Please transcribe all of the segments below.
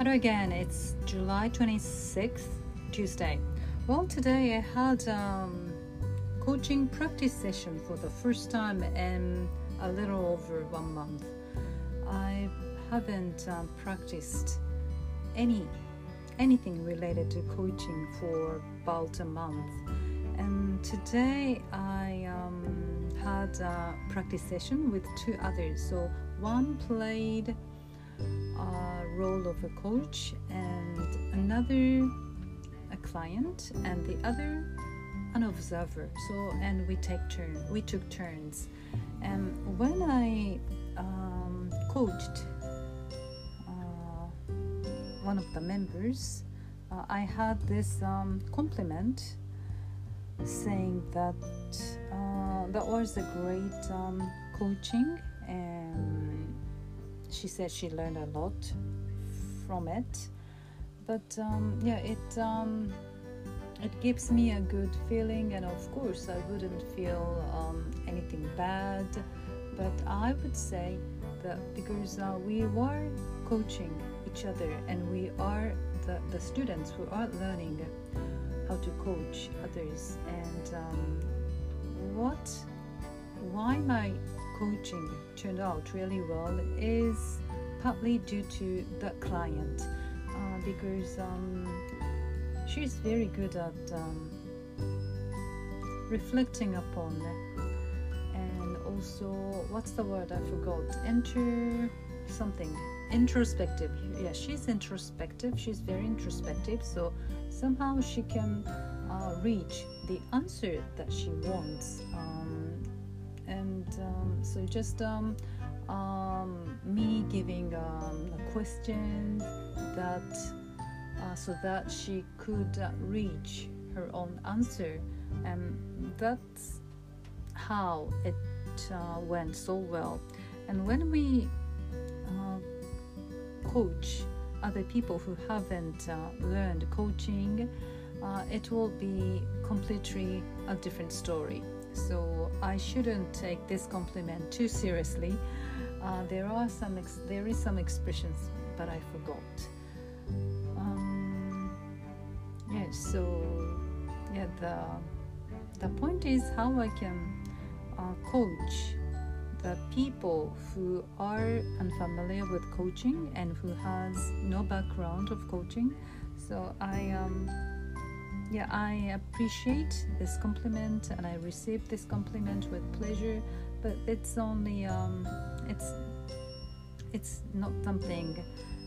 Hello again, it's July 26th, Tuesday. Well, today I had um, coaching practice session for the first time in a little over one month. I haven't um, practiced any anything related to coaching for about a month, and today I um, had a practice session with two others. So one played uh, role of a coach and another a client and the other an observer. So and we take turn we took turns. And when i um, coached uh, one of the members uh, i had this um, compliment saying that uh, that was a great um, coaching and she said she learned a lot from it. But um, yeah it um, it gives me a good feeling and of course i wouldn't feel um, anything bad. But i would say that because uh, we were coaching each other and we are the, the students who are learning how to coach others. And um, what why my coaching turned out really well is partly due to the client uh, because um, she's very good at um, reflecting upon and also what's the word I forgot? Enter something. Introspective. Yeah she's introspective. She's very introspective. So somehow she can uh, reach the answer that she wants um, and um, so just um, um, me giving um, a question that uh, so that she could uh, reach her own answer. And that's how it uh, went so well. And when we uh, coach other people who haven't uh, learned coaching uh, it will be completely a different story so I shouldn't take this compliment too seriously. Uh, there are some ex- there is some expressions, but I forgot. Um, yeah, so yeah, the the point is how I can uh, coach the people who are unfamiliar with coaching and who has no background of coaching. So I um, yeah, I appreciate this compliment and I receive this compliment with pleasure, but it's only um, it's it's not something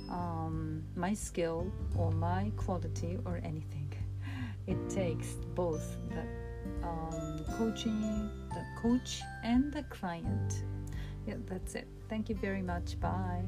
um, my skill or my quality or anything. It takes both the um, coaching, the coach, and the client. Yeah, that's it. Thank you very much. Bye.